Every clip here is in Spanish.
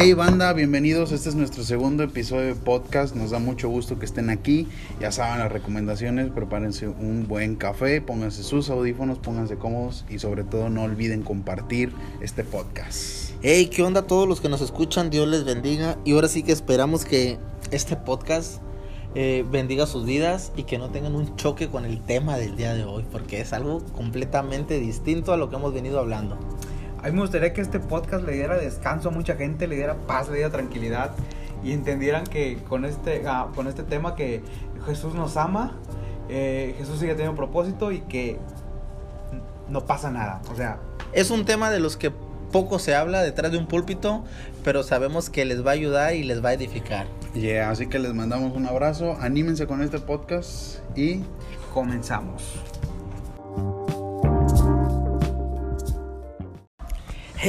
Hey banda, bienvenidos. Este es nuestro segundo episodio de podcast. Nos da mucho gusto que estén aquí. Ya saben las recomendaciones. Prepárense un buen café, pónganse sus audífonos, pónganse cómodos y sobre todo no olviden compartir este podcast. Hey, ¿qué onda a todos los que nos escuchan? Dios les bendiga. Y ahora sí que esperamos que este podcast eh, bendiga sus vidas y que no tengan un choque con el tema del día de hoy, porque es algo completamente distinto a lo que hemos venido hablando. A mí me gustaría que este podcast le diera descanso a mucha gente, le diera paz, le diera tranquilidad y entendieran que con este, ah, con este tema que Jesús nos ama, eh, Jesús sigue teniendo un propósito y que no pasa nada. O sea, Es un tema de los que poco se habla detrás de un púlpito, pero sabemos que les va a ayudar y les va a edificar. Yeah, así que les mandamos un abrazo. Anímense con este podcast y comenzamos.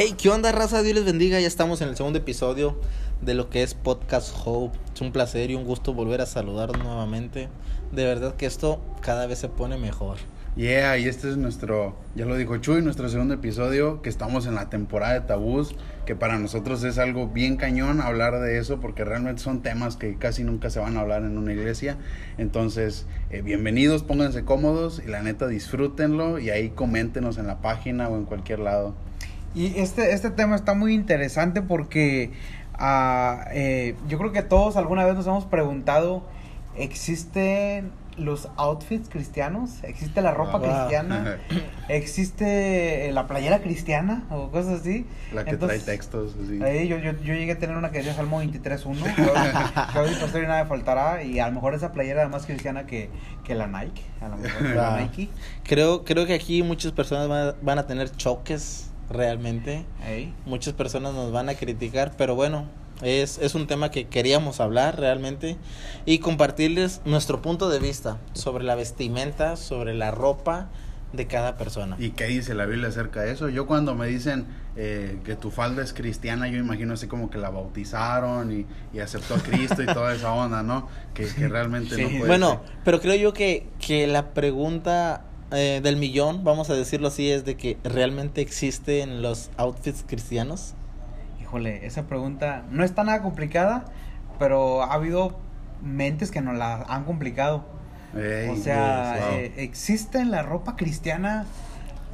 Hey, ¿qué onda, raza? Dios les bendiga. Ya estamos en el segundo episodio de lo que es Podcast Hope. Es un placer y un gusto volver a saludar nuevamente. De verdad que esto cada vez se pone mejor. Yeah, y este es nuestro, ya lo dijo Chuy, nuestro segundo episodio, que estamos en la temporada de tabús, que para nosotros es algo bien cañón hablar de eso, porque realmente son temas que casi nunca se van a hablar en una iglesia. Entonces, eh, bienvenidos, pónganse cómodos y la neta disfrútenlo y ahí coméntenos en la página o en cualquier lado. Y este, este tema está muy interesante porque eh, yo creo que todos alguna vez nos hemos preguntado, ¿existen los outfits cristianos? ¿Existe la ropa Ah, wow. cristiana? ¿Existe eh, la playera cristiana o cosas así? La que Entonces, trae textos, así. ahí yo, yo, yo llegué a tener una que decía Salmo 23.1, que hoy- que hoy pastor y nada me faltará, y a lo mejor esa playera era más cristiana que, que la Nike, a lo mejor la Ah. Nike. Creo, creo que aquí muchas personas van a, van a tener choques realmente. Ey. Muchas personas nos van a criticar, pero bueno, es, es un tema que queríamos hablar realmente y compartirles nuestro punto de vista sobre la vestimenta, sobre la ropa de cada persona. ¿Y qué dice la Biblia acerca de eso? Yo cuando me dicen eh, que tu falda es cristiana, yo imagino así como que la bautizaron y, y aceptó a Cristo y toda esa onda, ¿no? Que, que realmente Sí. no puede Bueno, ser. pero creo yo que, que la pregunta eh, del millón, vamos a decirlo así, es de que realmente existen los outfits cristianos. Híjole, esa pregunta no está nada complicada, pero ha habido mentes que nos la han complicado. O sea, wow. eh, ¿existe en la ropa cristiana?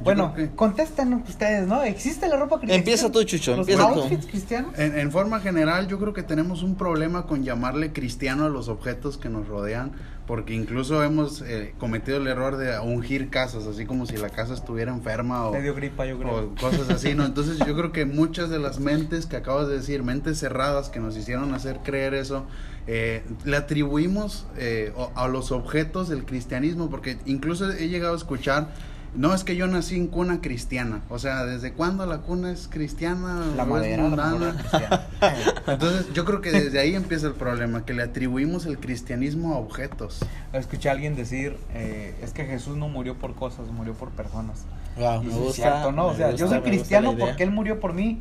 Bueno, que- contesten ustedes, ¿no? ¿Existe la ropa cristiana? Empieza tú, Chucho, ¿Los empieza tú. outfits cristianos? En, en forma general, yo creo que tenemos un problema con llamarle cristiano a los objetos que nos rodean, porque incluso hemos eh, cometido el error de ungir casas, así como si la casa estuviera enferma o, Le dio gripa, yo creo. o cosas así, ¿no? Entonces yo creo que muchas de las mentes que acabas de decir, mentes cerradas que nos hicieron hacer creer eso, eh, le atribuimos eh, o- a los objetos del cristianismo, porque incluso he llegado a escuchar, no es que yo nací en cuna cristiana, o sea, ¿desde cuándo la cuna es cristiana? La madera, la mundana? madera cristiana. Entonces yo creo que desde ahí empieza el problema, que le atribuimos el cristianismo a objetos. Escuché a alguien decir, eh, es que Jesús no murió por cosas, murió por personas. Wow, Y me sí es gusta, cierto, ¿no? O sea, gusta, yo soy cristiano porque Él murió por mí.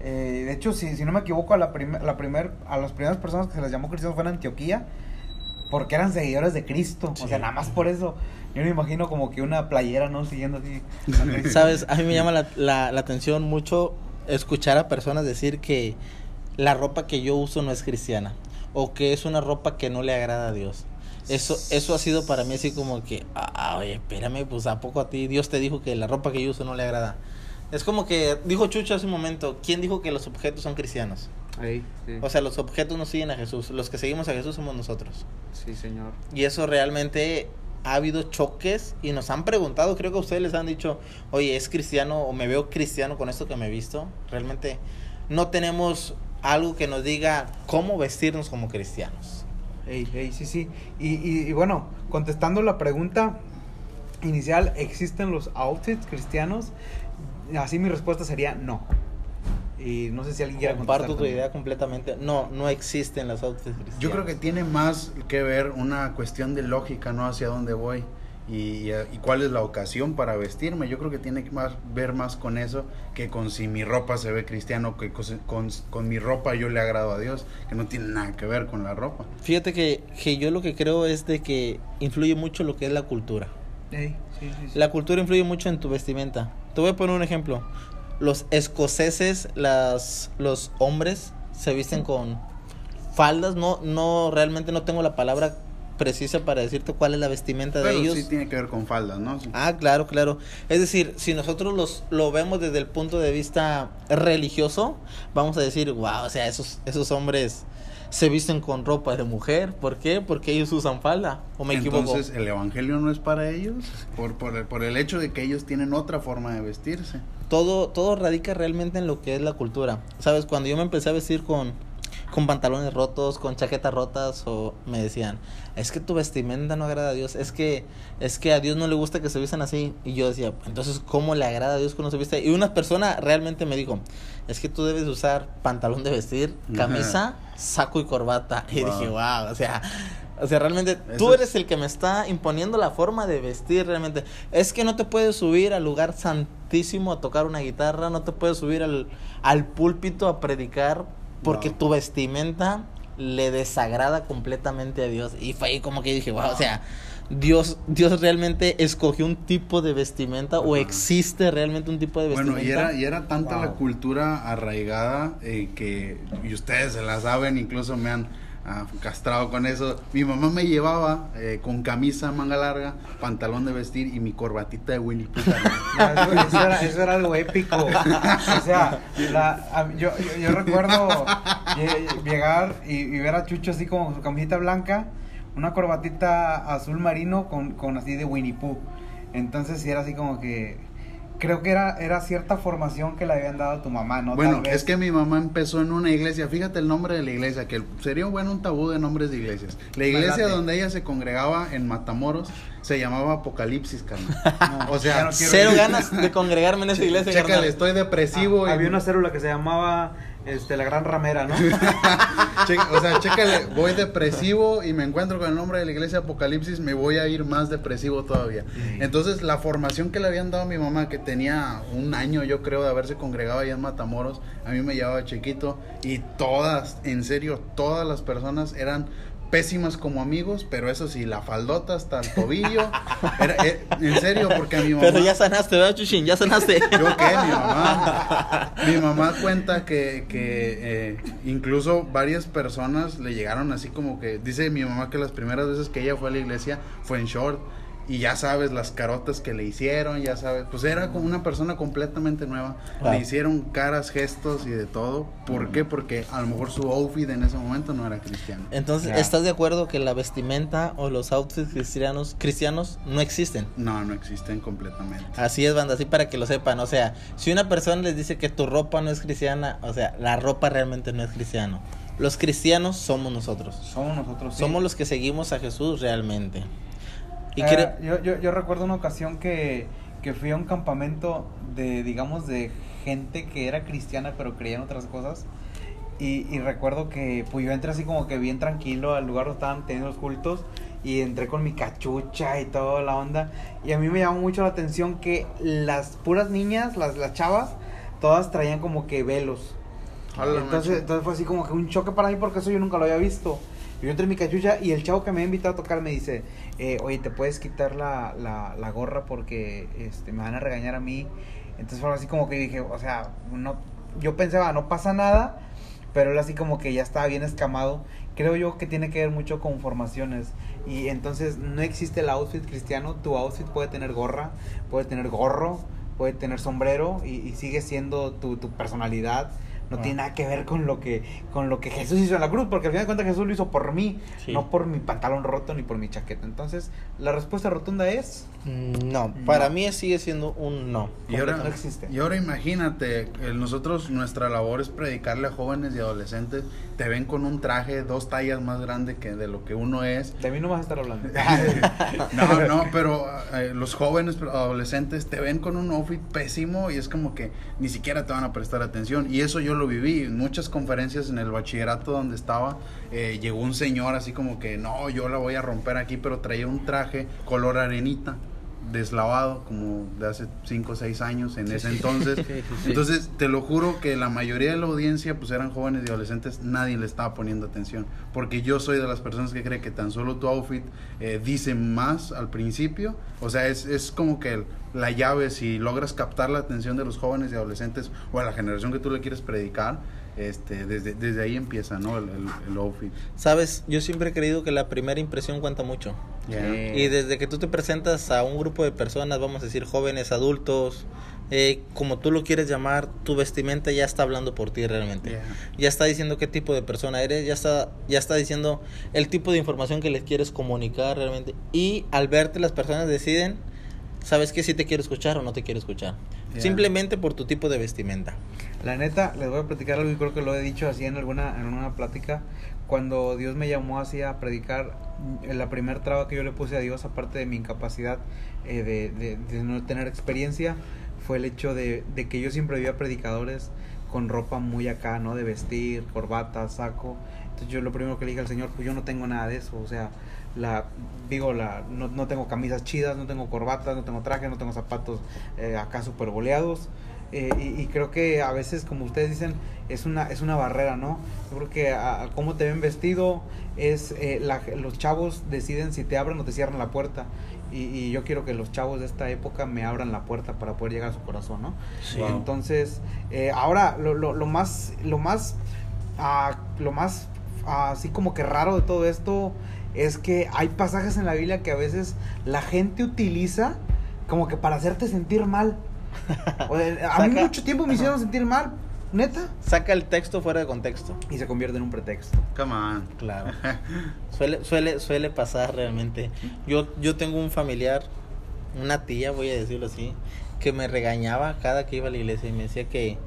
Eh, de hecho, si, si no me equivoco, a, la primer, la primer, a las primeras personas que se les llamó cristianos fue en Antioquía, porque eran seguidores de Cristo. O sea, nada más por eso. Yo me imagino como que una playera, ¿no? Siguiendo así. Sabes, a mí me llama la, la- la atención mucho escuchar a personas decir que la ropa que yo uso no es cristiana o que es una ropa que no le agrada a Dios. Eso, eso ha sido para mí así como que, ah, oye, espérame, pues a poco a ti Dios te dijo que la ropa que yo uso no le agrada. Es como que dijo Chucho hace un momento, ¿quién dijo que los objetos son cristianos? Ey, sí. O sea, los objetos no siguen a Jesús, los que seguimos a Jesús somos nosotros. sí, señor. Y eso realmente ha habido choques y nos han preguntado, creo que ustedes les han dicho, oye, ¿es cristiano o me veo cristiano con esto que me he visto? Realmente no tenemos algo que nos diga cómo vestirnos como cristianos. Ey, ey, sí, sí. Y, y, y bueno, contestando la pregunta inicial, ¿existen los outfits cristianos? Así mi respuesta sería no. Y no sé si alguien quiere Comparto tu también. idea completamente. No, no existen las outfits cristianos. Yo creo que tiene más que ver una cuestión de lógica, ¿no? Hacia dónde voy y, y, y cuál es la ocasión para vestirme. Yo creo que tiene que más, ver más con eso que con si mi ropa se ve cristiano, que con, con, con mi ropa yo le agrado a Dios, que no tiene nada que ver con la ropa. Fíjate que, que yo lo que creo es de que influye mucho lo que es la cultura. Ey, sí, sí, sí. La cultura influye mucho en tu vestimenta. Te voy a poner un ejemplo. Los escoceses, las, los hombres, se visten con faldas, no, no, realmente no tengo la palabra precisa para decirte cuál es la vestimenta de ellos. sí tiene que ver con faldas, ¿no? Sí. Ah, claro, claro. Es decir, si nosotros los lo vemos desde el punto de vista religioso, vamos a decir, wow, o sea, esos esos hombres se visten con ropa de mujer, ¿por qué? Porque ellos usan falda, o me equivoco. Entonces, ¿el evangelio no es para ellos? Por, por, el, por el hecho de que ellos tienen otra forma de vestirse. todo, todo radica realmente en lo que es la cultura. Sabes, cuando yo me empecé a vestir con, con pantalones rotos, con chaquetas rotas, o me decían, es que tu vestimenta no agrada a Dios, es que, es que a Dios no le gusta que se vistan así. Y yo decía, entonces, ¿cómo le agrada a Dios cuando se viste? Y una persona realmente me dijo, es que tú debes usar pantalón de vestir, camisa, saco y corbata. Y Wow. dije, wow, o sea, o sea, realmente tú Eso eres el que me está imponiendo la forma de vestir realmente. Es que no te puedes subir al lugar santísimo a tocar una guitarra, no te puedes subir al, al púlpito a predicar porque Wow. tu vestimenta le desagrada completamente a Dios. Y fue ahí como que dije, wow, o sea, Dios, Dios realmente escogió un tipo de vestimenta o existe realmente un tipo de vestimenta. Bueno, y era, y era tanta la cultura arraigada eh, que, y ustedes se la saben, incluso me han ah, castrado con eso. Mi mamá me llevaba eh, con camisa manga larga, pantalón de vestir y mi corbatita de Winnie eso, eso era, eso era algo épico. O sea, yo, yo, recuerdo lle- llegar y, y ver a Chucho así como su camiseta blanca, una corbatita azul marino con, con así de Winnie Pooh. Entonces sí era así como que... Creo que era, era cierta formación que le habían dado a tu mamá, ¿no? Bueno, es que mi mamá empezó en una iglesia, fíjate el nombre de la iglesia, que sería bueno un tabú de nombres de iglesias. La iglesia donde ella se congregaba en Matamoros se llamaba Apocalipsis, carnal. No, o sea, no Cero ir. ganas de congregarme en esa iglesia. Chécale, carnal. estoy depresivo. Ah, y- había una célula que se llamaba este, la Gran Ramera, ¿no? O sea, chécale, voy depresivo y me encuentro con el nombre de la iglesia Apocalipsis, me voy a ir más depresivo todavía. Sí. Entonces, la formación que le habían dado a mi mamá, que tenía un año, yo creo, de haberse congregado allá en Matamoros, a mí me llevaba chiquito y todas, en serio, todas las personas eran pésimas como amigos, pero eso sí, la faldota hasta el tobillo, era, eh, en serio, porque a mi mamá... Pero ya sanaste, ¿verdad, Chuchín? Ya sanaste. ¿Yo qué? Mi mamá. Mi mamá cuenta que, que eh, incluso varias personas le llegaron así como que, dice mi mamá que las primeras veces que ella fue a la iglesia fue en short. Y ya sabes las carotas que le hicieron, ya sabes, pues era como una persona completamente nueva. Le hicieron caras, gestos y de todo. ¿Por qué? Porque a lo mejor su outfit en ese momento no era cristiano. Entonces. ¿estás de acuerdo que la vestimenta o los outfits cristianos, cristianos no existen? No, no existen completamente. Así es, banda, así para que lo sepan. O sea, si una persona les dice que tu ropa no es cristiana, o sea, la ropa realmente no es cristiano. Los cristianos somos nosotros. Somos nosotros. sí. Somos los que seguimos a Jesús realmente. Y Eh, yo, yo, yo recuerdo una ocasión que, que fui a un campamento de, digamos, de gente que era cristiana pero creía en otras cosas. Y, y recuerdo que pues yo entré así como que bien tranquilo al lugar donde estaban teniendo los cultos y entré con mi cachucha y toda la onda. Y a mí me llamó mucho la atención que las puras niñas, las, las chavas, todas traían como que velos. Hola, entonces, entonces fue así como que un choque para mí porque eso yo nunca lo había visto. Yo entré en mi cachucha y el chavo que me había invitado a tocar me dice, eh, oye, ¿te puedes quitar la, la, gorra porque este, me van a regañar a mí? Entonces fue así como que dije, o sea, no, yo pensaba, no pasa nada, pero él así como que ya estaba bien escamado. Creo yo que tiene que ver mucho con formaciones. Y entonces no existe el outfit cristiano. Tu outfit puede tener gorra, puede tener gorro, puede tener sombrero y, y sigue siendo tu, tu personalidad. No Ah. tiene nada que ver con lo que con lo que Jesús hizo en la cruz, porque al final de cuentas Jesús lo hizo por mí, Sí. no por mi pantalón roto ni por mi chaqueta. Entonces, la respuesta rotunda es Mm, No, para No. mí sigue siendo un no. Y ahora, no existe. y ahora imagínate, nosotros, nuestra labor es predicarle a jóvenes y adolescentes, te ven con un traje dos tallas más grande que de lo que uno es. De mí no vas a estar hablando. No, no, pero eh, los jóvenes adolescentes te ven con un outfit pésimo y es como que ni siquiera te van a prestar atención. Y eso yo lo viví en muchas conferencias en el bachillerato donde estaba. eh, llegó un señor así como que no, yo la voy a romper aquí, pero traía un traje color arenita deslavado como de hace 5 o 6 años en ese entonces. Entonces, te lo juro que la mayoría de la audiencia pues eran jóvenes y adolescentes, nadie le estaba poniendo atención, porque yo soy de las personas que cree que tan solo tu outfit eh, dice más al principio, o sea, es, es como que el- la llave si logras captar la atención de los jóvenes y adolescentes o a la generación que tú le quieres predicar, este, desde, desde ahí empieza, ¿no? El, el, el outfit. Sabes, yo siempre he creído que la primera impresión cuenta mucho. Yeah. Y desde que tú te presentas a un grupo de personas, vamos a decir jóvenes, adultos, eh, como tú lo quieres llamar, tu vestimenta ya está hablando por ti realmente. Yeah. Ya está diciendo qué tipo de persona eres, ya está, ya está diciendo el tipo de información que les quieres comunicar realmente. Y al verte las personas deciden, sabes que si te quiero escuchar o no te quiero escuchar. Yeah. Simplemente por tu tipo de vestimenta. La neta, les voy a platicar algo y creo que lo he dicho así en alguna en una plática. Cuando Dios me llamó así a predicar, mm, la primera traba que yo le puse a Dios, aparte de mi incapacidad eh, de, de- de no tener experiencia, fue el hecho de, de que yo siempre veía predicadores con ropa muy acá, ¿no? De vestir, corbata, saco. Entonces yo lo primero que le dije al Señor, pues yo no tengo nada de eso, o sea, la digo la no, no tengo camisas chidas, no tengo corbatas, no tengo traje, no tengo zapatos eh, acá super boleados. Eh, y, y creo que a veces, como ustedes dicen, es una, es una barrera, ¿no? Yo creo que a, a cómo te ven vestido es, eh, la- los chavos deciden si te abren o te cierran la puerta. Y, y yo quiero que los chavos de esta época me abran la puerta para poder llegar a su corazón, ¿no? Sí. Wow. Entonces, eh, ahora lo, lo, lo más, lo más, ah, lo más ah, así como que raro de todo esto es que hay pasajes en la Biblia que a veces la gente utiliza como que para hacerte sentir mal. O sea, a mí mucho tiempo me hicieron sentir mal, neta, Saca el texto fuera de contexto. y se convierte en un pretexto. Come on. Claro. suele, suele, suele pasar realmente. Yo, yo tengo un familiar, una tía, voy a decirlo así, que me regañaba cada que iba a la iglesia y me decía que,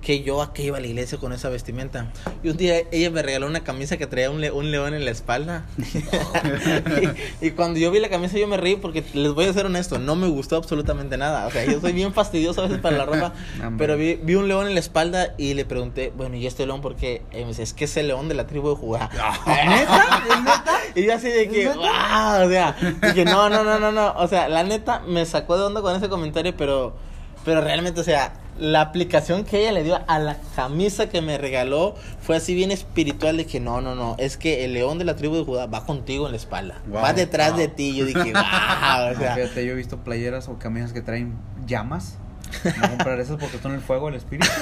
que yo a qué iba a la iglesia con esa vestimenta. Y un día ella me regaló una camisa que traía un, le- un león en la espalda. y, y cuando yo vi la camisa yo me reí porque les voy a ser honesto, no me gustó absolutamente nada. O sea, yo soy bien fastidioso a veces para la ropa, pero vi, vi un león en la espalda y le pregunté, bueno, ¿y este león por qué? Y me dice, es que es el león de la tribu de Judá. ¿Neta? ¿Es neta? Y yo así de que, ¿Es wow, o sea, dije, no, no, no, no, no, o sea, la neta me sacó de onda con ese comentario, pero, pero realmente, o sea, la aplicación que ella le dio a la camisa que me regaló fue así bien espiritual de que no, no, no, es que el león de la tribu de Judá va contigo en la espalda, Wow, va detrás wow. de ti, yo dije, wow, o sea, Fíjate, yo he visto playeras o camisas que traen llamas. Voy a comprar esas porque son el fuego, el espíritu.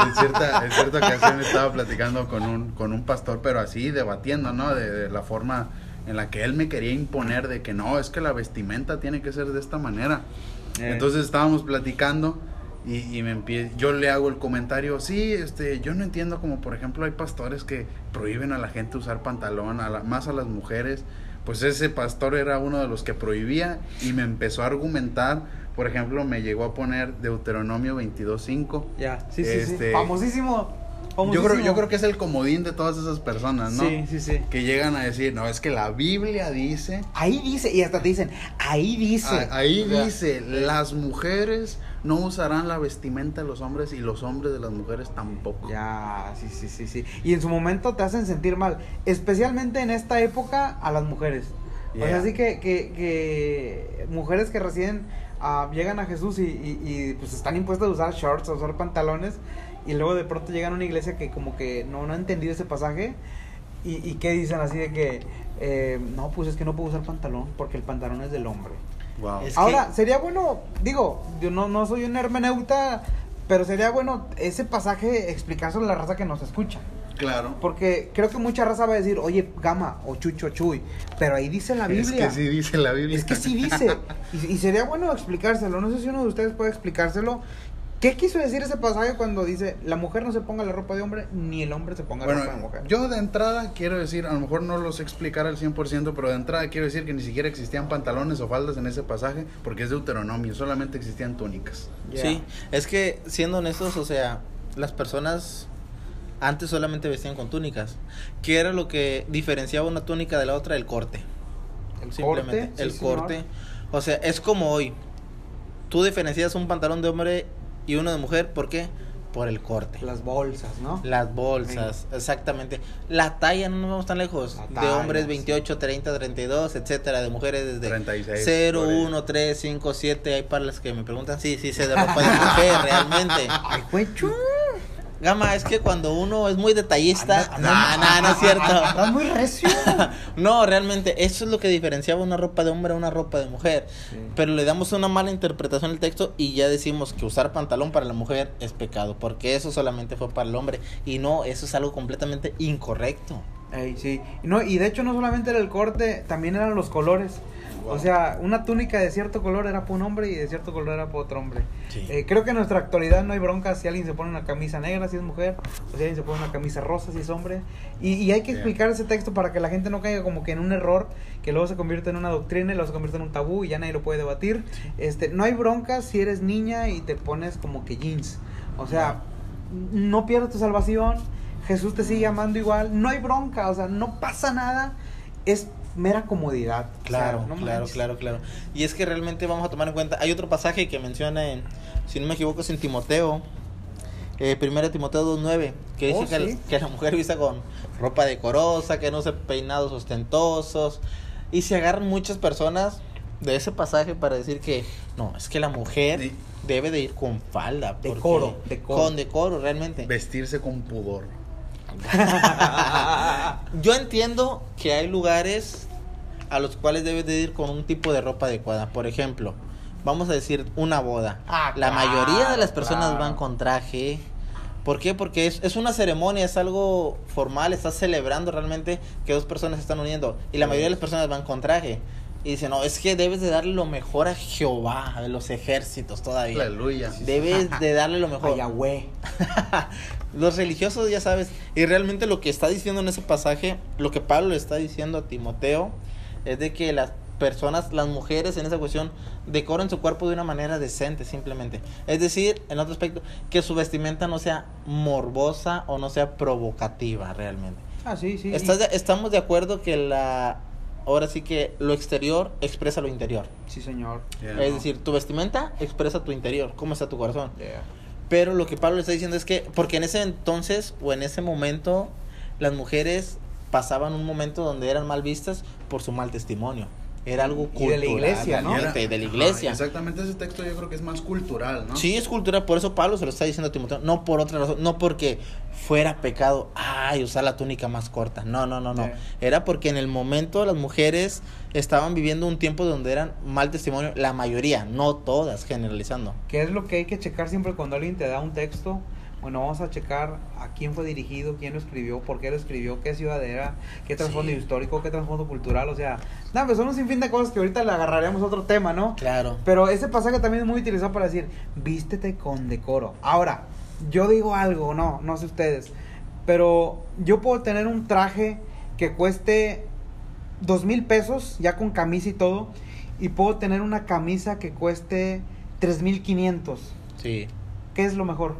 En cierta, en cierta ocasión estaba platicando con un, con un pastor, pero así debatiendo, ¿no? De, de la forma en la que él me quería imponer de que no, es que la vestimenta tiene que ser de esta manera. Eh. Entonces estábamos platicando y, y me empie- yo le hago el comentario, sí, este, yo no entiendo como por ejemplo hay pastores que prohíben a la gente usar pantalón, a la- más a las mujeres. Pues ese pastor era uno de los que prohibía y me empezó a argumentar, por ejemplo, me llegó a poner Deuteronomio 22.5. Ya, sí, sí, sí. Este- Famosísimo. Yo famosísimo. creo, yo creo que es el comodín de todas esas personas, ¿no? Sí, sí, sí. Que llegan a decir, no, es que la Biblia dice, Ahí dice, y hasta te dicen, ahí dice. a- ahí O sea, dice, las mujeres no usarán la vestimenta de los hombres y los hombres de las mujeres tampoco. Ya, sí, sí, sí, sí. Y en su momento te hacen sentir mal, especialmente en esta época a las mujeres. O sea, así que, que, que mujeres que recién ah, llegan a Jesús y, y, y, pues están impuestas a usar shorts, a usar pantalones, y luego de pronto llegan a una iglesia que como que no, no ha entendido ese pasaje, y, y que dicen así de que, eh, no, pues es que no puedo usar pantalón porque el pantalón es del hombre. Wow. Es- Ahora, sería bueno, digo, yo no, no soy un hermeneuta, pero sería bueno ese pasaje explicárselo a la raza que nos escucha. Claro. Porque creo que mucha raza va a decir, oye, Gama o Chucho Chuy, pero ahí dice la Biblia. Es que sí dice la Biblia. Es que sí dice. Y, y sería bueno explicárselo. No sé si uno de ustedes puede explicárselo. ¿Qué quiso decir ese pasaje cuando dice, la mujer no se ponga la ropa de hombre, ni el hombre se ponga la ropa de mujer? yo de entrada quiero decir, a lo mejor no lo sé explicar al 100%, pero de entrada quiero decir que ni siquiera existían pantalones o faldas en ese pasaje, porque es Deuteronomio, solamente existían túnicas. Sí, es que siendo honestos, o sea, las personas antes solamente vestían con túnicas, que era lo que diferenciaba una túnica de la otra, el corte. El Simplemente, corte. el sí, señor. corte. O sea, es como hoy. Tú diferencias un pantalón de hombre y uno de mujer, ¿por qué? Por el corte. Las bolsas, ¿no? Las bolsas, exactamente. La talla, no nos vamos tan lejos. De hombres sí. 28, 30, 32, etcétera. De mujeres desde 36, 0, por ahí. 1, 3, 5, 7. Hay para las que me preguntan, sí, sí, sé de ropa de mujer, realmente. Ay, güey. Gama, es que cuando uno es muy detallista. Anda- No, no, no es cierto. Estás muy recio. No, realmente, eso es lo que diferenciaba una ropa de hombre a una ropa de mujer. Sí. Pero le damos una mala interpretación al texto y ya decimos que usar pantalón para la mujer es pecado, porque eso solamente fue para el hombre. Y no, eso es algo completamente incorrecto. Ey, sí. No, y de hecho no solamente era el corte, también eran los colores. O sea, una túnica de cierto color era para un hombre y de cierto color era para otro hombre. Sí. Eh, creo que en nuestra actualidad no hay bronca si alguien se pone una camisa negra si es mujer, o si alguien se pone una camisa rosa si es hombre. Y, y hay que explicar ese texto para que la gente no caiga como que en un error que luego se convierte en una doctrina y luego se convierte en un tabú y ya nadie lo puede debatir. Este, no hay bronca si eres niña y te pones como que jeans. O sea, no pierdas tu salvación. Jesús te sigue amando igual. No hay bronca, o sea, no pasa nada. Es mera comodidad. O sea, Claro, no claro, manches. claro, claro. Y es que realmente vamos a tomar en cuenta, hay otro pasaje que menciona en, si no me equivoco, es en Timoteo, eh, 1 Timoteo 2.9, que dice Oh, que, sí. que la mujer vista con ropa decorosa, que no use peinados ostentosos, y se agarran muchas personas de ese pasaje para decir que no, es que la mujer Sí. debe de ir con falda. Decoro, decoro. Con decoro, realmente. Vestirse con pudor. Yo entiendo que hay lugares a los cuales debes de ir con un tipo de ropa adecuada. Por ejemplo, vamos a decir una boda. Ah, La claro, mayoría de las personas claro. van con traje. ¿Por qué? Porque es, es una ceremonia, es algo formal, estás celebrando realmente que dos personas se están uniendo. Y la mayoría de las personas van con traje. Y dicen, no, es que debes de darle lo mejor a Jehová, a los ejércitos todavía. Aleluya. Debes de darle lo mejor. A Yahweh. Los religiosos, ya sabes, y realmente lo que está diciendo en ese pasaje, lo que Pablo le está diciendo a Timoteo, es de que las personas, las mujeres en esa cuestión, decoren su cuerpo de una manera decente, simplemente. Es decir, en otro aspecto, que su vestimenta no sea morbosa o no sea provocativa, realmente. Ah, sí, sí. ¿Estás de- estamos de acuerdo que la... Ahora sí que lo exterior expresa lo interior. Sí, señor. Yeah. Es decir, tu vestimenta expresa tu interior, cómo está tu corazón. Yeah. Pero lo que Pablo le está diciendo es que, porque en ese entonces o en ese momento, las mujeres pasaban un momento donde eran mal vistas por su mal testimonio. Era algo Y de la cultural, iglesia, ¿no? realmente, de la Ajá, iglesia. exactamente ese texto yo creo que es más cultural, ¿no? Sí, es cultura, por eso Pablo se lo está diciendo a Timoteo, no por otra razón, no porque fuera pecado, ay, usar la túnica más corta, no, no, no, no, Sí. era porque en el momento las mujeres estaban viviendo un tiempo donde eran mal testimonio, la mayoría, no todas, generalizando. ¿Qué es lo que hay que checar siempre cuando alguien te da un texto? Bueno, vamos a checar a quién fue dirigido, quién lo escribió, por qué lo escribió, qué ciudad era, qué trasfondo Sí. histórico, qué trasfondo cultural, o sea, nada, pues son un sinfín de cosas que ahorita le agarraremos a otro tema, ¿no? Claro. Pero ese pasaje también es muy utilizado para decir, vístete con decoro. Ahora, yo digo algo, no, no sé ustedes, pero yo puedo tener un traje que cueste dos mil pesos, ya con camisa y todo, y puedo tener una camisa que cueste tres mil quinientos. Sí. ¿Qué es lo mejor?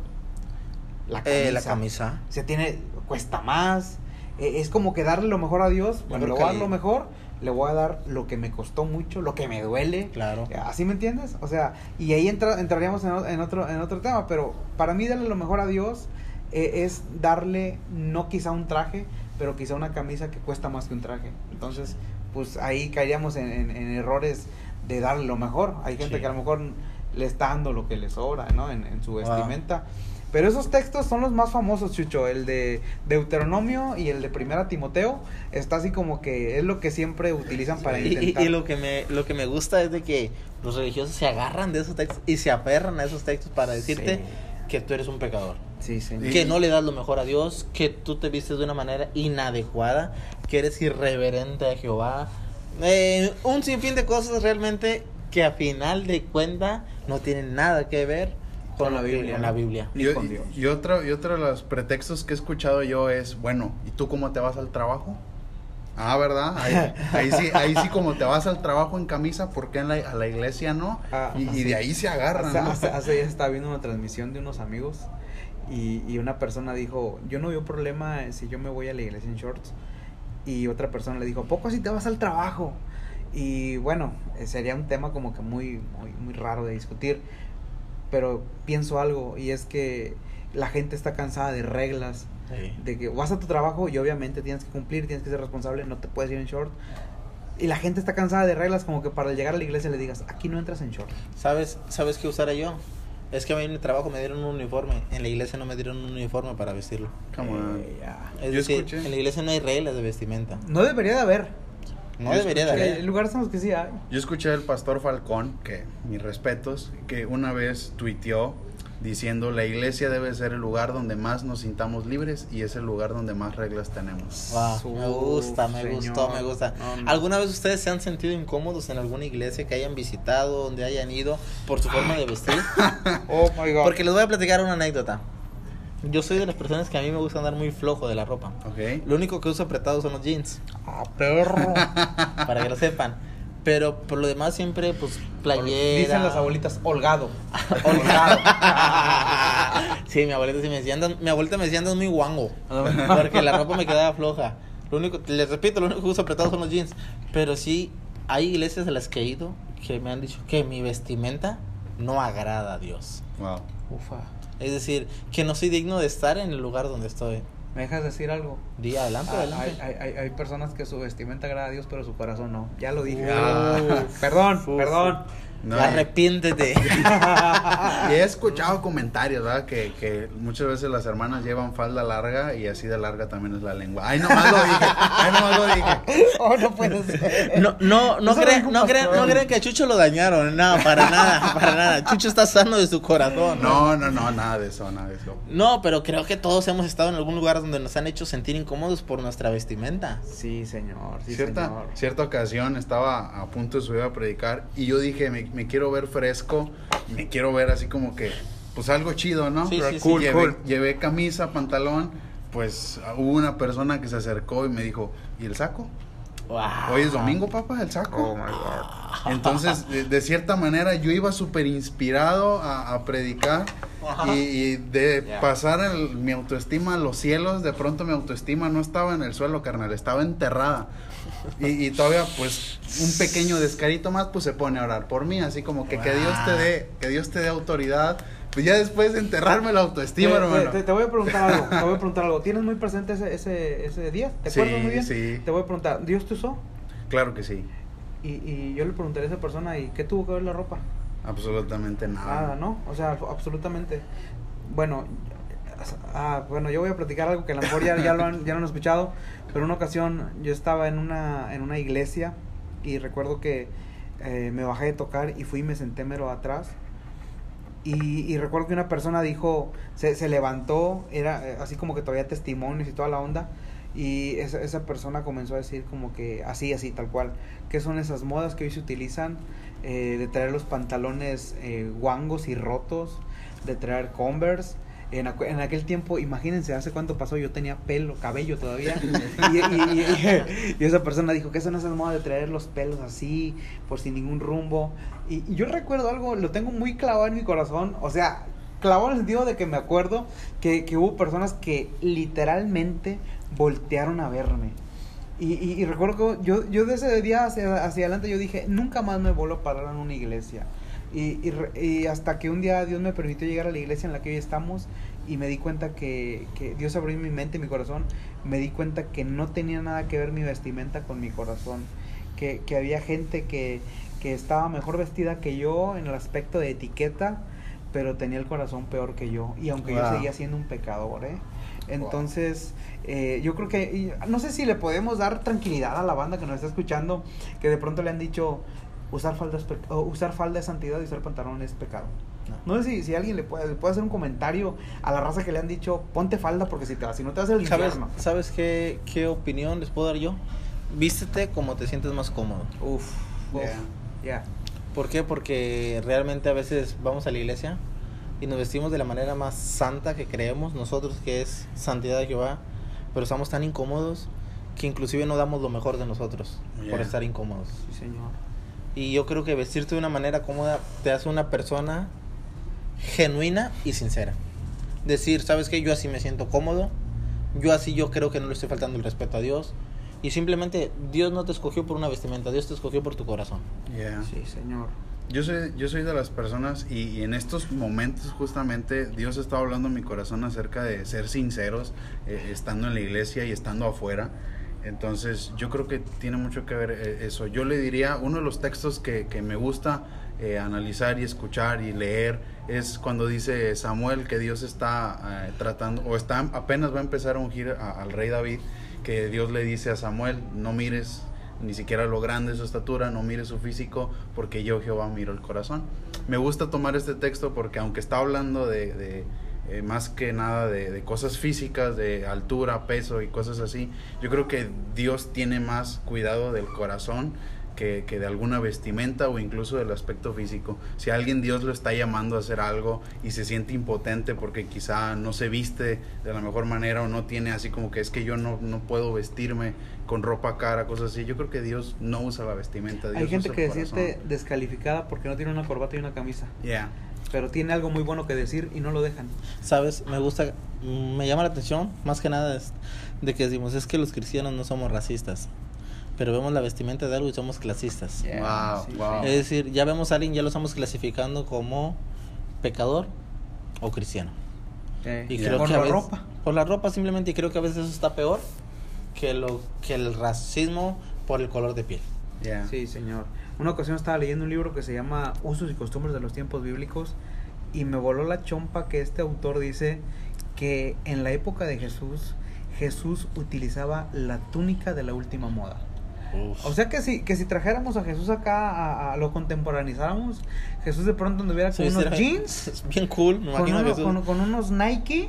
La Eh, la camisa. Se tiene, cuesta más. Eh, es como que darle lo mejor a Dios. Bueno, le voy a dar lo mejor, le voy a dar lo que me costó mucho, lo que me duele. Claro. ¿Así me entiendes? O sea, y ahí entra, entraríamos en, en otro, en otro tema, pero para mí darle lo mejor a Dios eh, es darle no quizá un traje, pero quizá una camisa que cuesta más que un traje. Entonces, pues ahí caeríamos en, en- en errores de darle lo mejor. Hay gente Sí. que a lo mejor le está dando lo que le sobra, ¿no? En, en su Wow. Pero esos textos son los más famosos, Chucho. El de Deuteronomio y el de Primera Timoteo. Está así como que es lo que siempre utilizan para Y, y- intentar. y lo que me lo que me gusta es de que los religiosos se agarran de esos textos y se aferran a esos textos para decirte Sí. que tú eres un pecador. Sí, Que no le das lo mejor a Dios, que tú te vistes de una manera inadecuada, que eres irreverente a Jehová. Eh, un sinfín de cosas realmente que a final de cuenta no tienen nada que ver con, la Biblia, con la Biblia. Ni Y, con y- Dios. y otro, y otro de los pretextos que he escuchado yo es, bueno, ¿y tú cómo te vas al trabajo? Ah, ¿verdad? Ahí, ahí sí, ahí sí como te vas al trabajo en camisa, ¿por qué en la- a la iglesia no? Ah, y, y de ahí se agarran, Hace, ¿no? hace- hace días estaba viendo una transmisión de unos amigos y, y una persona dijo, yo no veo problema si yo me voy a la iglesia en shorts. Y otra persona le dijo, ¿a poco así te vas al trabajo? Y bueno, eh, sería un tema como que muy, muy, muy raro de discutir. Pero pienso algo y es que la gente está cansada de reglas, Sí. de que vas a tu trabajo y obviamente tienes que cumplir, tienes que ser responsable, no te puedes ir en short. Y la gente está cansada de reglas como que para llegar a la iglesia le digas, aquí no entras en short. ¿Sabes, ¿Sabes qué usara yo? Es que a mí en mi trabajo me dieron un uniforme. En la iglesia no me dieron un uniforme para vestirlo. Come on. Eh, ya. Es Yo decir, escuché. en la iglesia no hay reglas de vestimenta. No debería de haber. No Yo debería de escuché- Hay haber. lugares en los que sí hay. Yo escuché al pastor Falcón, que mis respetos, que una vez tuiteó diciendo la iglesia debe ser el lugar donde más nos sintamos libres y es el lugar donde más reglas tenemos. Wow, me gusta, me Señor. gustó, me gusta. No, no. ¿Alguna vez ustedes se han sentido incómodos en alguna iglesia que hayan visitado, donde hayan ido por su forma de vestir? Oh my god. Porque les voy a platicar una anécdota. Yo soy de las personas que a mí me gusta andar muy flojo de la ropa. ¿Ok? Lo único que uso apretado son los jeans, Ah, perro. para que lo sepan. Pero por lo demás siempre, pues, playera. Dicen las abuelitas, holgado. Holgado. sí, mi abuelita sí me decía, andas- mi abuelita me decía, andas muy guango. Porque la ropa me quedaba floja. Lo único, les repito, lo único que uso apretado son los jeans. Pero sí, hay iglesias a las que he ido que me han dicho que mi vestimenta no agrada a Dios. Wow. Ufa. Es decir, que no soy digno de estar en el lugar donde estoy. ¿Me dejas decir algo? Di adelante, Ah, adelante. hay, hay, hay, personas que su vestimenta agrada a Dios, pero su corazón no. Ya lo dije. Uf. perdón, Uf. perdón. No, Arrepiéntete. y he escuchado comentarios, ¿verdad? Que, que muchas veces las hermanas llevan falda larga y así de larga también es la lengua. Ay, nomás lo dije. Ay, nomás lo dije. oh, no puede ser. No, no, no, dijo no, pastor. no crean que a Chucho lo dañaron. No, para nada, para nada. Chucho está sano de su corazón. No, no, no, nada de eso, nada de eso. No, pero creo que todos hemos estado en algún lugar donde nos han hecho sentir incómodos por nuestra vestimenta. Sí, señor. Sí, cierta, señor. cierta ocasión estaba a punto de subir a predicar y yo dije, me, me quiero ver fresco, me quiero ver así como que, pues algo chido, ¿no? Sí, sí, sí. Cool, llevé, cool. llevé camisa, pantalón, pues hubo una persona que se acercó y me dijo, ¿y el saco? Wow. Hoy es domingo, papá, el saco. Oh my god. Entonces, de, de cierta manera, yo iba súper inspirado a, a predicar y, y de pasar el- mi autoestima a los cielos, de pronto mi autoestima no estaba en el suelo, carnal, estaba enterrada. Y, y todavía, pues, un pequeño descarito más, pues se pone a orar por mí, así como que que Dios te dé, que Dios te dé autoridad. Pues ya después de enterrarme la autoestima, Te- hermano. te, voy a preguntar algo. Te voy a preguntar algo. ¿Tienes muy presente ese, ese, ese día? ¿Te Sí, acuerdas muy bien? sí. Te voy a preguntar, ¿Dios te usó? Claro que sí, Y, y yo le preguntaré a esa persona, ¿y qué tuvo que ver la ropa? absolutamente nada. Nada, ¿no? O sea, absolutamente. Bueno, ah, bueno, yo voy a platicar algo que a lo mejor ya, ya lo han, ya lo han escuchado, pero una ocasión yo estaba en una, en una iglesia y recuerdo que eh, me bajé de tocar y fui y me senté mero atrás. Y, y recuerdo que una persona dijo, se, se levantó, era eh, así como que todavía testimonios y toda la onda. Y esa, esa persona comenzó a decir como que así, así, tal cual. ¿Qué son esas modas que hoy se utilizan? eh, de traer los pantalones eh, guangos y rotos, de traer Converse. En, en aquel tiempo, imagínense, hace cuánto pasó, yo tenía pelo, cabello todavía. y, y- y- y esa persona dijo que son esas modas de traer los pelos así, por sin ningún rumbo. Y, yo recuerdo algo, lo tengo muy clavado en mi corazón. O sea, clavado en el sentido de que me acuerdo que, que hubo personas que literalmente voltearon a verme. Y, y, y recuerdo que yo, yo de ese día hacia, hacia adelante yo dije, nunca más me vuelvo a parar en una iglesia. Y, y, y hasta que un día Dios me permitió llegar a la iglesia en la que hoy estamos y me di cuenta que, que Dios abrió mi mente y mi corazón, me di cuenta que no tenía nada que ver mi vestimenta con mi corazón, que, que había gente que, que estaba mejor vestida que yo en el aspecto de etiqueta, pero tenía el corazón peor que yo. Y aunque yo seguía siendo un pecador, ¿eh? Entonces, eh, yo creo que, y no sé si le podemos dar tranquilidad a la banda que nos está escuchando, que de pronto le han dicho, usar falda es, usar falda es santidad y usar pantalón es pecado. No. No sé si, si alguien le puede, le puede hacer un comentario a la raza que le han dicho, ponte falda porque si, te, vas- si no te vas al ¿Sabes, infierno. ¿sabes qué, qué opinión les puedo dar yo? Vístete como te sientes más cómodo. Uf, uf, Yeah. ya. ¿Por qué? Porque realmente a veces vamos a la iglesia y nos vestimos de la manera más santa que creemos nosotros, que es santidad de Jehová, pero estamos tan incómodos que inclusive no damos lo mejor de nosotros por Yeah. estar incómodos. Sí, señor. Y yo creo que vestirte de una manera cómoda te hace una persona genuina y sincera. Decir, ¿sabes qué? Yo así me siento cómodo, yo así yo creo que no le estoy faltando el respeto a Dios. Y simplemente Dios no te escogió por una vestimenta, Dios te escogió por tu corazón. Yeah. Sí, señor. Yo soy, yo soy de las personas y, y en estos momentos justamente Dios está hablando en mi corazón acerca de ser sinceros, eh, estando en la iglesia y estando afuera. Entonces yo creo que tiene mucho que ver eh, eso. Yo le diría, uno de los textos que, que me gusta eh, analizar y escuchar y leer es cuando dice Samuel que Dios está eh, tratando o está apenas va a empezar a ungir al rey David que Dios le dice a Samuel no mires ni siquiera lo grande de su estatura, no mires su físico, porque yo Jehová miro el corazón. Me gusta tomar este texto porque aunque está hablando de, eh, más que nada de, de cosas físicas, de altura, peso y cosas así, yo creo que Dios tiene más cuidado del corazón que, que de alguna vestimenta o incluso del aspecto físico. Si a alguien Dios lo está llamando a hacer algo y se siente impotente porque quizá no se viste de la mejor manera o no tiene así como que es que yo no, no puedo vestirme con ropa cara, cosas así, yo creo que Dios no usa la vestimenta. Dios Hay gente usa que se siente descalificada porque no tiene una corbata y una camisa. Yeah. Pero tiene algo muy bueno que decir y no lo dejan. ¿Sabes? Me gusta, me llama la atención, más que nada, es de que decimos, es que los cristianos no somos racistas, pero vemos la vestimenta de algo y somos clasistas. Wow, wow. Es decir, ya vemos a alguien, ya lo estamos clasificando como pecador o cristiano. Eh, Y creo por que a la veces- ropa. Por la ropa simplemente, y creo que a veces eso está peor que, lo, que el racismo por el color de piel. Yeah. Sí, señor. Una ocasión estaba leyendo un libro que se llama Usos y costumbres de los tiempos bíblicos y me voló la chompa que este autor dice que en la época de Jesús Jesús utilizaba la túnica de la última moda. O sea que si, que si trajéramos a Jesús acá, a, a lo contemporanizáramos, Jesús de pronto anduviera con unos jeans, Es bien cool, me con, uno- con- con unos Nike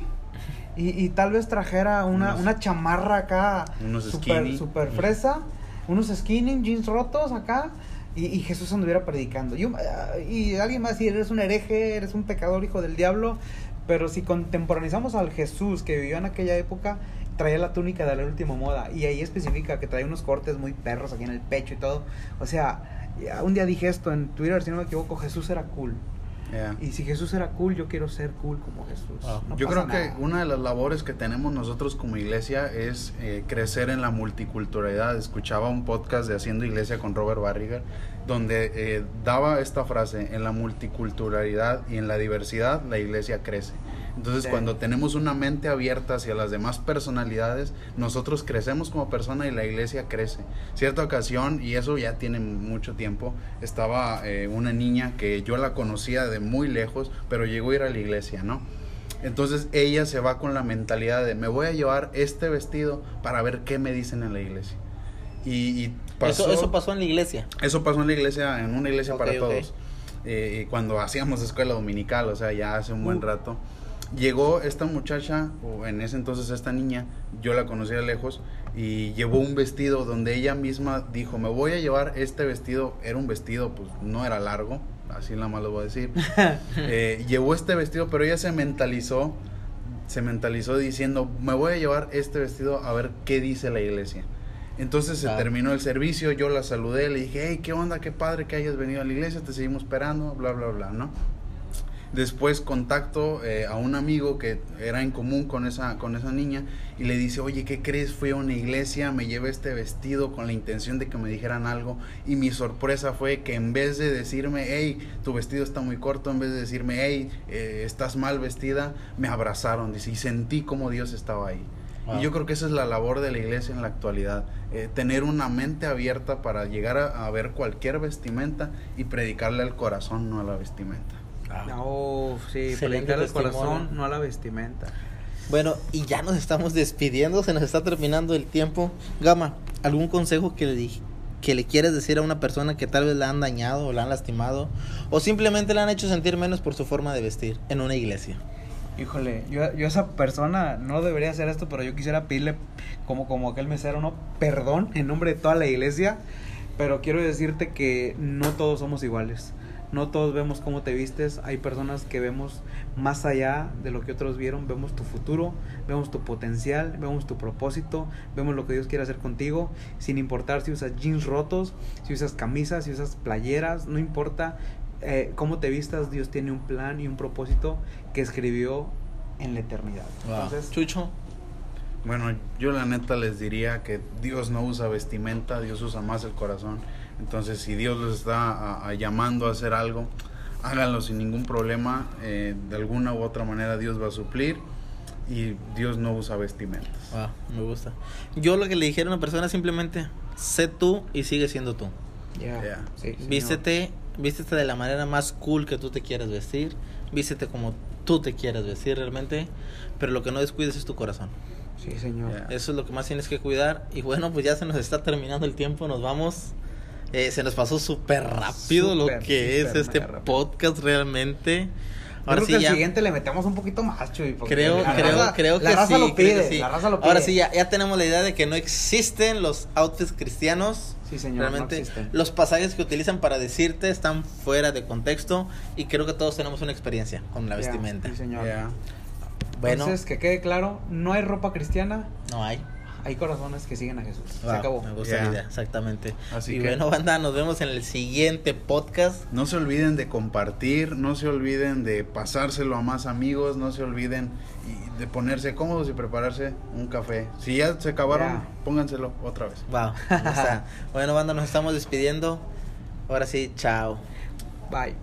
y, y tal vez trajera una, Unos- una chamarra acá Unos super, skinny. super fresa, unos skinny, jeans rotos acá y, y Jesús anduviera predicando. Ah, y alguien a decir, eres un hereje, eres un pecador, hijo del diablo. Pero si contemporanizamos al Jesús que vivió en aquella época, traía la túnica de la última moda. Y ahí especifica que traía unos cortes muy perros aquí en el pecho y todo. O sea, un día dije esto en Twitter, si no me equivoco, Jesús era cool. Yeah. Y si Jesús era cool, yo quiero ser cool como Jesús. Wow. No Yo creo que una de las labores que tenemos nosotros como iglesia es eh, crecer en la multiculturalidad. Escuchaba un podcast de Haciendo Iglesia con Robert Barriger, donde eh, daba esta frase, en la multiculturalidad y en la diversidad la iglesia crece. Entonces Sí. cuando tenemos una mente abierta hacia las demás personalidades, nosotros crecemos como persona y la iglesia crece. Cierta ocasión, y eso ya tiene mucho tiempo, estaba eh, una niña que yo la conocía de muy lejos, pero llegó a ir a la iglesia, ¿no? Entonces ella se va con la mentalidad de me voy a llevar este vestido para ver qué me dicen en la iglesia. Y, y pasó, Eso, eso pasó en la iglesia. eso pasó en la iglesia, en una iglesia Ok, para ok. todos. Eh, cuando hacíamos escuela dominical, o sea, ya hace un buen Uh. rato. Llegó esta muchacha, o en ese entonces esta niña, yo la conocía de lejos, y llevó un vestido donde ella misma dijo, me voy a llevar este vestido, era un vestido, pues no era largo, así nada más lo voy a decir. Eh, llevó este vestido, pero ella se mentalizó, se mentalizó diciendo, me voy a llevar este vestido a ver qué dice la iglesia. Entonces se Ah. terminó el servicio, yo la saludé, le dije, hey, qué onda, qué padre que hayas venido a la iglesia, te seguimos esperando, bla, bla, bla, ¿no? Después contacto eh, a un amigo que era en común con esa, con esa niña y le dice, oye, ¿qué crees? Fui a una iglesia, me llevé este vestido con la intención de que me dijeran algo y mi sorpresa fue que en vez de decirme, hey, tu vestido está muy corto, en vez de decirme, hey, eh, estás mal vestida, me abrazaron, dice, y sentí como Dios estaba ahí. Wow. Y yo creo que esa es la labor de la iglesia en la actualidad, eh, tener una mente abierta para llegar a, a ver cualquier vestimenta y predicarle al corazón, no a la vestimenta. Oh, sí, Excelente predicar el corazón, no a la vestimenta. Bueno, y ya nos estamos despidiendo, se nos está terminando el tiempo. Gama, ¿algún consejo que le, di- que le quieres decir a una persona que tal vez la han dañado o la han lastimado o simplemente la han hecho sentir menos por su forma de vestir en una iglesia? Híjole, yo, yo a esa persona no debería hacer esto, pero yo quisiera pedirle, como, como aquel mesero, ¿no? Perdón en nombre de toda la iglesia, pero quiero decirte que no todos somos iguales. No todos vemos cómo te vistes, hay personas que vemos más allá de lo que otros vieron, vemos tu futuro, vemos tu potencial, vemos tu propósito, vemos lo que Dios quiere hacer contigo, sin importar si usas jeans rotos, si usas camisas, si usas playeras, no importa eh, cómo te vistas, Dios tiene un plan y un propósito que escribió en la eternidad. Entonces, Chucho, Bueno, yo la neta les diría que Dios no usa vestimenta, Dios usa más el corazón. Entonces, si Dios los está a- a llamando a hacer algo, háganlo sin ningún problema. Eh, de alguna u otra manera Dios va a suplir y Dios no usa vestimentas. ah, me gusta. Yo lo que le dijera a una persona simplemente, sé tú y sigue siendo tú. ya, Yeah. sí. Vístete vístete de la manera más cool que tú te quieras vestir, vístete como tú te quieras vestir realmente, pero lo que no descuides es tu corazón. Sí, señor. Ya. Eso es lo que más tienes que cuidar. Y bueno, pues ya se nos está terminando el tiempo, nos vamos. Eh, se nos pasó súper rápido lo Súper, que es este rápido. podcast realmente. Ahora creo sí que el ya. siguiente le metemos un poquito más, Chuy. Creo, la creo, raza- creo que la raza sí, lo creo pide, que sí. la raza lo pide. Ahora sí, ya, ya tenemos la idea de que no existen los outfits cristianos. Sí, señor, no Realmente, existen. los pasajes que utilizan para decirte están fuera de contexto. Y creo que todos tenemos una experiencia con la Ya, vestimenta. Sí, señor. Ya. Bueno, Entonces, que quede claro, no hay ropa cristiana, no hay. Hay corazones que siguen a Jesús. Se acabó. Me gusta la idea, exactamente. Así y que- bueno, banda, nos vemos en el siguiente podcast. No se olviden de compartir, no se olviden de pasárselo a más amigos, no se olviden de ponerse cómodos y prepararse un café. Si ya se acabaron, Ya. pónganselo otra vez. Wow, bueno, banda, nos estamos despidiendo. Ahora sí, chao. Bye.